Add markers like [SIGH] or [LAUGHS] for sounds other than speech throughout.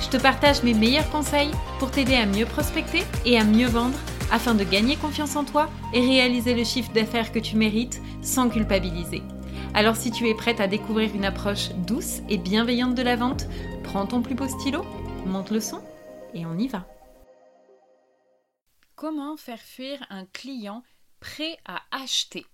Je te partage mes meilleurs conseils pour t'aider à mieux prospecter et à mieux vendre afin de gagner confiance en toi et réaliser le chiffre d'affaires que tu mérites sans culpabiliser. Alors si tu es prête à découvrir une approche douce et bienveillante de la vente, prends ton plus beau stylo, monte le son et on y va. Comment faire fuir un client prêt à acheter?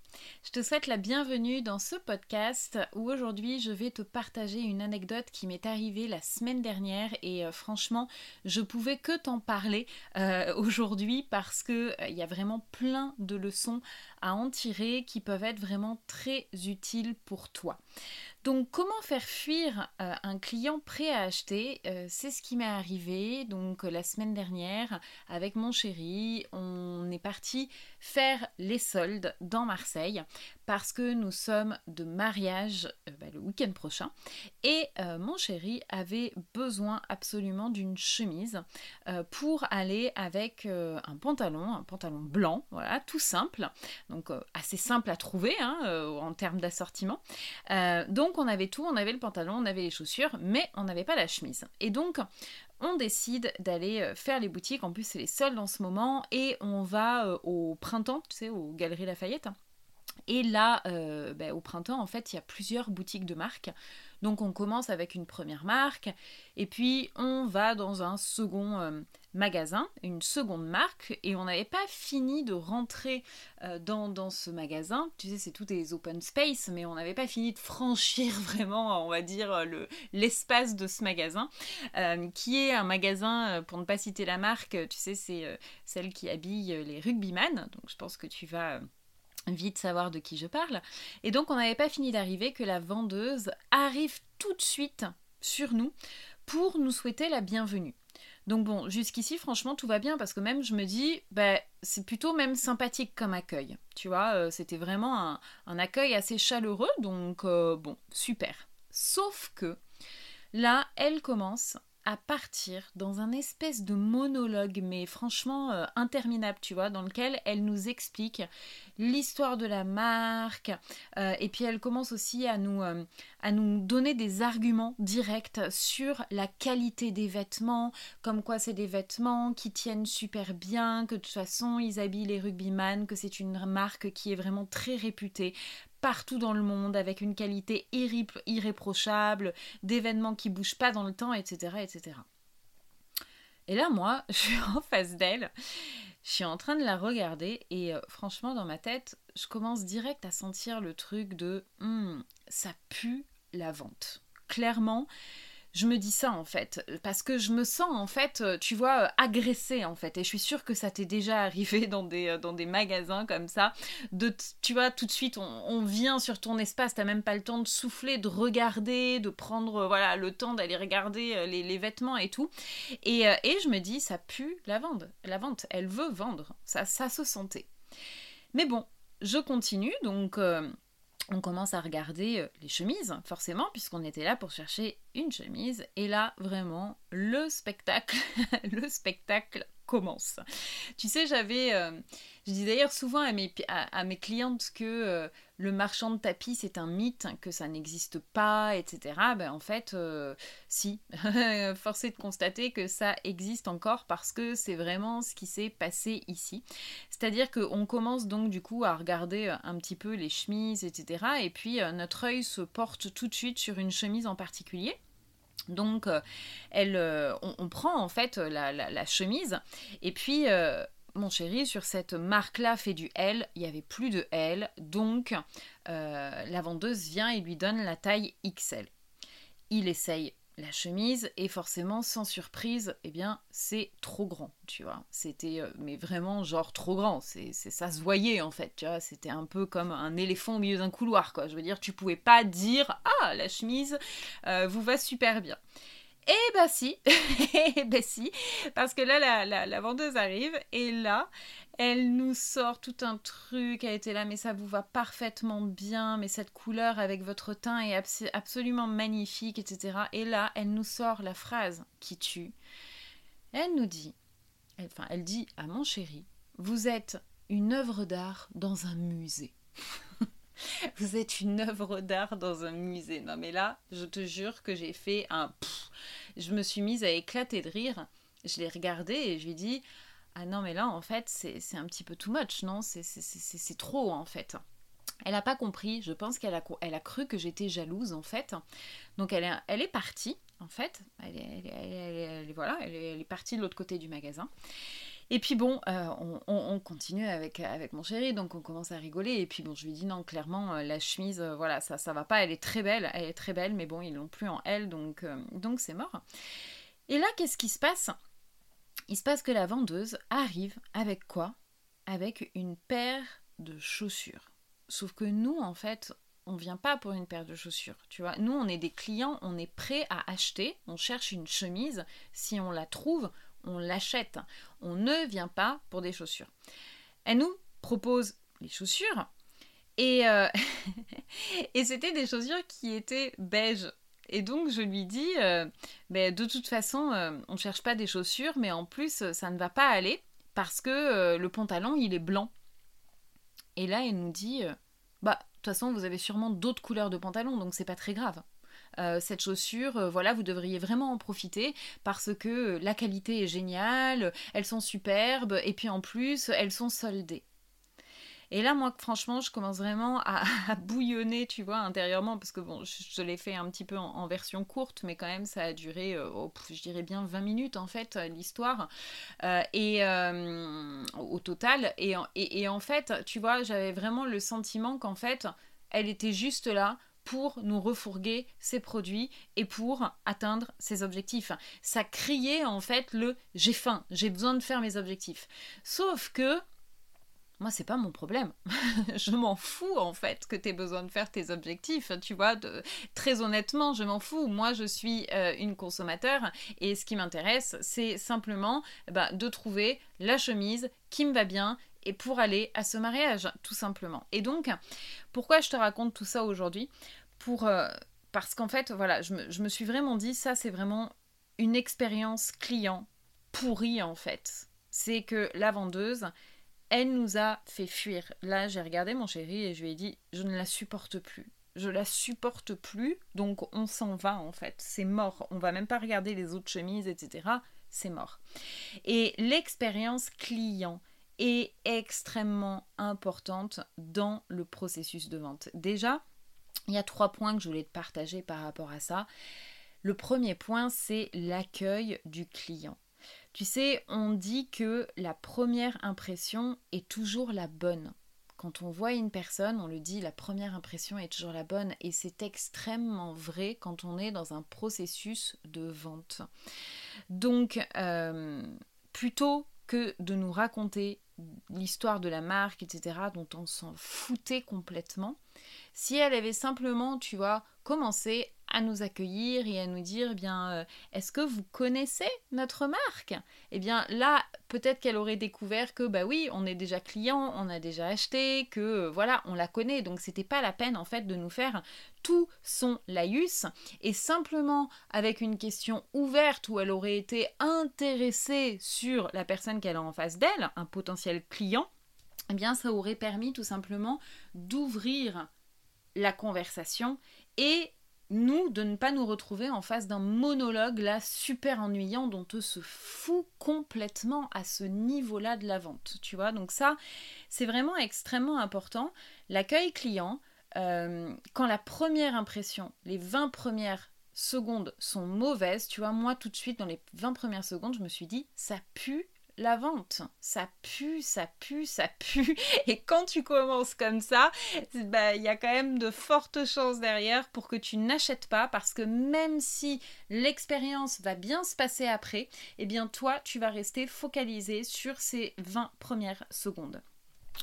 Je te souhaite la bienvenue dans ce podcast où aujourd'hui je vais te partager une anecdote qui m'est arrivée la semaine dernière et euh, franchement je pouvais que t'en parler euh, aujourd'hui parce que euh, il y a vraiment plein de leçons à en tirer qui peuvent être vraiment très utiles pour toi. Donc comment faire fuir un client prêt à acheter? C'est ce qui m'est arrivé donc la semaine dernière avec mon chéri. On est parti faire les soldes dans Marseille parce que nous sommes de mariage euh, bah, le week-end prochain et mon chéri avait besoin absolument d'une chemise pour aller avec un pantalon, un pantalon blanc, voilà, tout simple, donc assez simple à trouver hein, en termes d'assortiment. donc on avait tout, on avait le pantalon, on avait les chaussures, mais on n'avait pas la chemise. Et donc, on décide d'aller euh, faire les boutiques. En plus, c'est les soldes en ce moment. Et on va euh, au printemps, tu sais, aux Galeries Lafayette. Et là, euh, ben, au printemps, en fait, il y a plusieurs boutiques de marques. Donc on commence avec une première marque, et puis on va dans un second magasin, une seconde marque, et on n'avait pas fini de rentrer euh, dans, ce magasin. Tu sais, c'est tout des open space, mais on n'avait pas fini de franchir [LAUGHS] vraiment, on va dire, le, l'espace de ce magasin, euh, qui est un magasin, euh, pour ne pas citer la marque, tu sais, c'est celle qui habille les rugbyman, donc je pense que tu vas vite savoir de qui je parle. Et donc on n'avait pas fini d'arriver que la vendeuse arrive tout de suite sur nous pour nous souhaiter la bienvenue. Donc bon, jusqu'ici, franchement, tout va bien parce que même je me dis, bah, c'est plutôt même sympathique comme accueil. Tu vois, euh, c'était vraiment un, accueil assez chaleureux, donc euh, bon, super. Sauf que là, elle commence à partir dans un espèce de monologue, mais franchement euh, interminable, tu vois, dans lequel elle nous explique l'histoire de la marque, euh, et puis elle commence aussi à nous, euh, à nous donner des arguments directs sur la qualité des vêtements, comme quoi c'est des vêtements qui tiennent super bien, que de toute façon ils habillent les rugbyman, que c'est une marque qui est vraiment très réputée partout dans le monde avec une qualité irréprochable, d'événements qui bougent pas dans le temps, etc., etc. Et là, moi, [LAUGHS] je suis en face d'elle, je suis en train de la regarder et euh, franchement, dans ma tête, je commence direct à sentir le truc de hmm, ça pue la vente. Clairement, je me dis ça en fait, parce que je me sens en fait, euh, tu vois, euh, agressée en fait, et je suis sûre que ça t'est déjà [LAUGHS] arrivé dans des, euh, magasins comme ça, tu vois, tout de suite on, vient sur ton espace, t'as même pas le temps de souffler, de regarder, de prendre, voilà, le temps d'aller regarder les, vêtements et tout, et, et, je me dis, ça pue la vente, la vente, elle veut vendre, ça, ça se sentait. Mais bon, je continue, donc on commence à regarder euh, les chemises, forcément, puisqu'on était là pour chercher une chemise. Et là, vraiment, le spectacle, [LAUGHS] le spectacle commence. Tu sais, j'avais, euh, je dis d'ailleurs souvent à mes, à, mes clientes que euh, le marchand de tapis c'est un mythe, que ça n'existe pas, etc. Ben en fait, euh, si, [LAUGHS] forcé de constater que ça existe encore parce que c'est vraiment ce qui s'est passé ici. C'est-à-dire qu'on commence donc du coup à regarder un petit peu les chemises, etc. Et puis notre œil se porte tout de suite sur une chemise en particulier. Donc, euh, elle, euh, on, prend en fait la, chemise. Et puis euh, mon chéri, sur cette marque-là fait du L, il n'y avait plus de L, donc la vendeuse vient et lui donne la taille XL. Il essaye la chemise et forcément sans surprise eh bien c'est trop grand tu vois. C'était euh, mais vraiment genre trop grand. C'est ça se voyait en fait tu vois. C'était un peu comme un éléphant au milieu d'un couloir quoi. Je veux dire tu pouvais pas dire ah la chemise euh, vous va super bien Eh bah si, [LAUGHS] eh bah si, parce que là la, la, vendeuse arrive et là elle nous sort tout un truc, elle était là mais ça vous va parfaitement bien, mais cette couleur avec votre teint est absolument magnifique, etc. Et là elle nous sort la phrase qui tue. Elle nous dit, enfin elle dit à mon chéri, vous êtes une œuvre d'art dans un musée. [LAUGHS] vous êtes une œuvre d'art dans un musée. Non mais là, je te jure que j'ai fait un... je me suis mise à éclater de rire. Je l'ai regardé et je lui ai dit, ah non mais là en fait c'est un petit peu too much, non? C'est trop en fait. Elle n'a pas compris, je pense qu'elle a, elle a cru que j'étais jalouse en fait. Donc elle est, elle est partie en fait. Elle est, voilà, elle est partie de l'autre côté du magasin. Et puis bon, euh, on, continue avec, avec mon chéri, donc on commence à rigoler. Et puis bon, je lui dis non, clairement, euh, la chemise, euh, voilà, ça, ça va pas. Elle est très belle, elle est très belle, mais bon, ils l'ont plus en elle, donc donc c'est mort. Et là, qu'est-ce qui se passe? Il se passe que la vendeuse arrive avec quoi? Avec une paire de chaussures. Sauf que nous, en fait, on vient pas pour une paire de chaussures, tu vois. Nous, on est des clients, on est prêt à acheter, on cherche une chemise, si on la trouve, on l'achète. On ne vient pas pour des chaussures. Elle nous propose les chaussures et, euh, [LAUGHS] et c'était des chaussures qui étaient beige. Et donc je lui dis, euh, de toute façon, euh, on ne cherche pas des chaussures, mais en plus, ça ne va pas aller parce que le pantalon, il est blanc. Et là, elle nous dit, bah, de toute façon, vous avez sûrement d'autres couleurs de pantalon, donc c'est pas très grave. Euh, cette chaussure, euh, voilà, vous devriez vraiment en profiter parce que la qualité est géniale, elles sont superbes et puis en plus, elles sont soldées. Et là, moi, franchement, je commence vraiment [LAUGHS] à, bouillonner, tu vois, intérieurement, parce que bon, je, l'ai fait un petit peu en, version courte, mais quand même, ça a duré, euh, oh, je dirais bien 20 minutes, en fait, l'histoire, et au total. Et en fait, tu vois, j'avais vraiment le sentiment qu'en fait, elle était juste là pour nous refourguer ses produits et pour atteindre ses objectifs. Ça criait en fait le j'ai faim, j'ai besoin de faire mes objectifs. Sauf que moi, c'est pas mon problème. [LAUGHS] je m'en fous en fait que tu aies besoin de faire tes objectifs. Tu vois, de... très honnêtement, je m'en fous. Moi, je suis euh, une consommateur et ce qui m'intéresse, c'est simplement bah, de trouver la chemise qui me va bien et pour aller à ce mariage, tout simplement. Et donc, pourquoi je te raconte tout ça aujourd'hui? Pour euh, parce qu'en fait, voilà, je me, je me suis vraiment dit, ça, c'est vraiment une expérience client pourrie en fait. C'est que la vendeuse, elle nous a fait fuir. Là, j'ai regardé mon chéri et je lui ai dit, je ne la supporte plus. Je la supporte plus, donc on s'en va en fait. C'est mort. On va même pas regarder les autres chemises, etc. C'est mort. Et l'expérience client, est extrêmement importante dans le processus de vente. Déjà, il y a trois points que je voulais te partager par rapport à ça. Le premier point, c'est l'accueil du client. Tu sais, on dit que la première impression est toujours la bonne. Quand on voit une personne, on le dit, la première impression est toujours la bonne et c'est extrêmement vrai quand on est dans un processus de vente. Donc, euh, plutôt que de nous raconter l'histoire de la marque, etc., dont on s'en foutait complètement, si elle avait simplement, tu vois, commencé à nous accueillir et à nous dire, eh bien, euh, est-ce que vous connaissez notre marque? Eh bien, là, peut-être qu'elle aurait découvert que, bah oui, on est déjà client, on a déjà acheté, que, euh, voilà, on la connaît. Donc, c'était pas la peine, en fait, de nous faire tout son laïus. Et simplement, avec une question ouverte où elle aurait été intéressée sur la personne qu'elle a en face d'elle, un potentiel client, eh bien, ça aurait permis tout simplement d'ouvrir la conversation et nous, de ne pas nous retrouver en face d'un monologue là super ennuyant dont on se fout complètement à ce niveau-là de la vente. Tu vois, donc ça, c'est vraiment extrêmement important. L'accueil client, euh, quand la première impression, les 20 premières secondes sont mauvaises, tu vois, moi tout de suite dans les 20 premières secondes, je me suis dit, ça pue la vente. Ça pue, ça pue, ça pue. [LAUGHS] Et quand tu commences comme ça, bah, il y a quand même de fortes chances derrière pour que tu n'achètes pas parce que même si l'expérience va bien se passer après, eh bien toi, tu vas rester focalisé sur ces 20 premières secondes.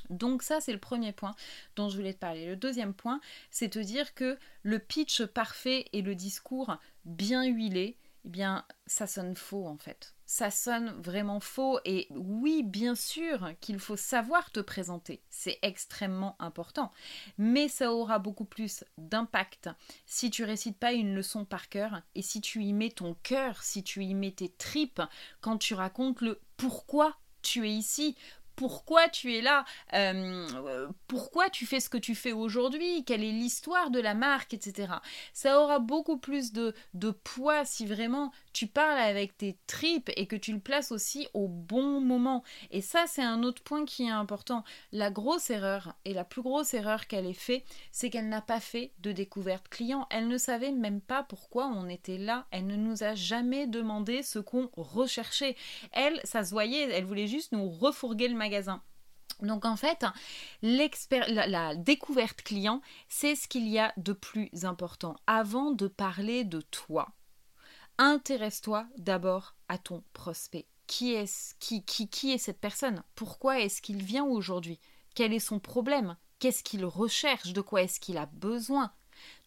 Donc ça, c'est le premier point dont je voulais te parler. Le deuxième point, c'est te dire que le pitch parfait et le discours bien huilé, eh bien, ça sonne faux en fait. Ça sonne vraiment faux. Et oui, bien sûr qu'il faut savoir te présenter. C'est extrêmement important. Mais ça aura beaucoup plus d'impact si tu récites pas une leçon par cœur et si tu y mets ton cœur, si tu y mets tes tripes quand tu racontes le pourquoi tu es ici, pourquoi tu es là, euh, pourquoi tu fais ce que tu fais aujourd'hui, quelle est l'histoire de la marque, etc. Ça aura beaucoup plus de, de poids si vraiment tu parles avec tes tripes et que tu le places aussi au bon moment. Et ça, c'est un autre point qui est important. La grosse erreur, et la plus grosse erreur qu'elle ait fait, c'est qu'elle n'a pas fait de découverte client. Elle ne savait même pas pourquoi on était là. Elle ne nous a jamais demandé ce qu'on recherchait. Elle, ça se voyait, elle voulait juste nous refourguer le magasin. Donc en fait, la, découverte client, c'est ce qu'il y a de plus important. Avant de parler de toi, intéresse-toi d'abord à ton prospect. Qui est cette personne? Pourquoi est-ce qu'il vient aujourd'hui? Quel est son problème? Qu'est-ce qu'il recherche? De quoi est-ce qu'il a besoin?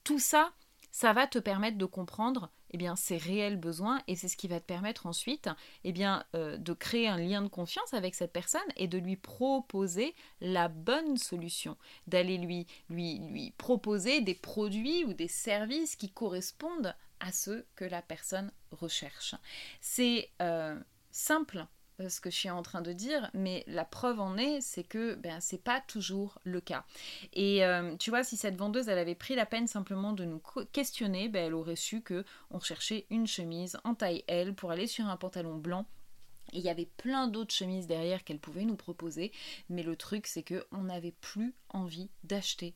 Tout ça, ça va te permettre de comprendre eh bien, ses réels besoins et c'est ce qui va te permettre ensuite eh euh, de créer un lien de confiance avec cette personne et de lui proposer la bonne solution, d'aller lui, lui, lui proposer des produits ou des services qui correspondent à ce que la personne recherche. C'est euh, simple ce que je suis en train de dire, mais la preuve en est, c'est que ben, c'est pas toujours le cas. Et euh, tu vois, si cette vendeuse, elle avait pris la peine simplement de nous questionner, ben, elle aurait su que on recherchait une chemise en taille L pour aller sur un pantalon blanc il y avait plein d'autres chemises derrière qu'elle pouvait nous proposer, mais le truc c'est que on n'avait plus envie d'acheter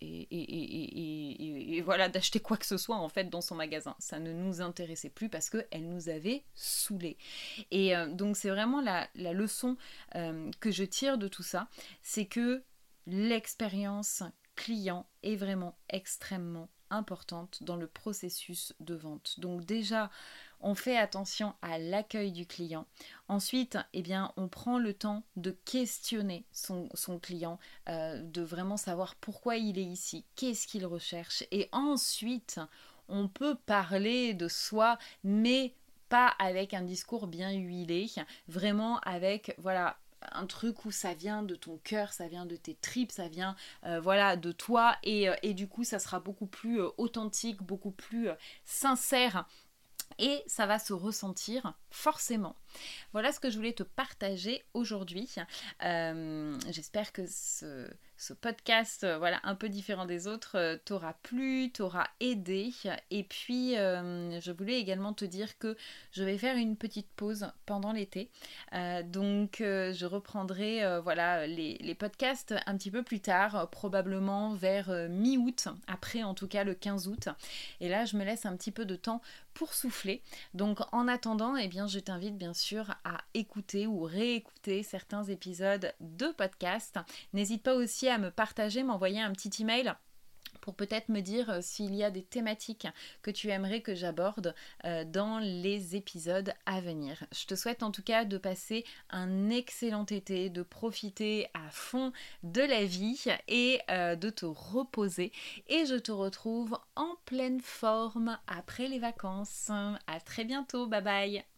et, voilà d'acheter quoi que ce soit en fait dans son magasin. Ça ne nous intéressait plus parce qu'elle nous avait saoulés. Et euh, donc c'est vraiment la, leçon euh, que je tire de tout ça, c'est que l'expérience client est vraiment extrêmement importante dans le processus de vente. Donc déjà, on fait attention à l'accueil du client. Ensuite, eh on prend le temps de questionner son, client, euh, de vraiment savoir pourquoi il est ici, qu'est-ce qu'il recherche. Et ensuite, on peut parler de soi, mais pas avec un discours bien huilé, vraiment avec, voilà, un truc où ça vient de ton cœur, ça vient de tes tripes, ça vient euh, voilà de toi et, euh, et, du coup ça sera beaucoup plus authentique, beaucoup plus sincère et ça va se ressentir forcément. Voilà ce que je voulais te partager aujourd'hui. Euh, j'espère que ce, ce podcast, euh, voilà, un peu différent des autres, euh, t'aura plu, t'aura aidé. Et puis, euh, je voulais également te dire que je vais faire une petite pause pendant l'été. donc, je reprendrai, voilà, les, les, podcasts un petit peu plus tard, probablement vers mi-août, après en tout cas le 15 août. Et là, je me laisse un petit peu de temps pour souffler. Donc, en attendant, eh bien, je t'invite bien sûr à écouter ou réécouter certains épisodes de podcast. N'hésite pas aussi à me partager, m'envoyer un petit email pour peut-être me dire euh, s'il y a des thématiques que tu aimerais que j'aborde euh, dans les épisodes à venir. Je te souhaite en tout cas de passer un excellent été, de profiter à fond de la vie et euh, de te reposer. Et je te retrouve en pleine forme après les vacances. À très bientôt, bye bye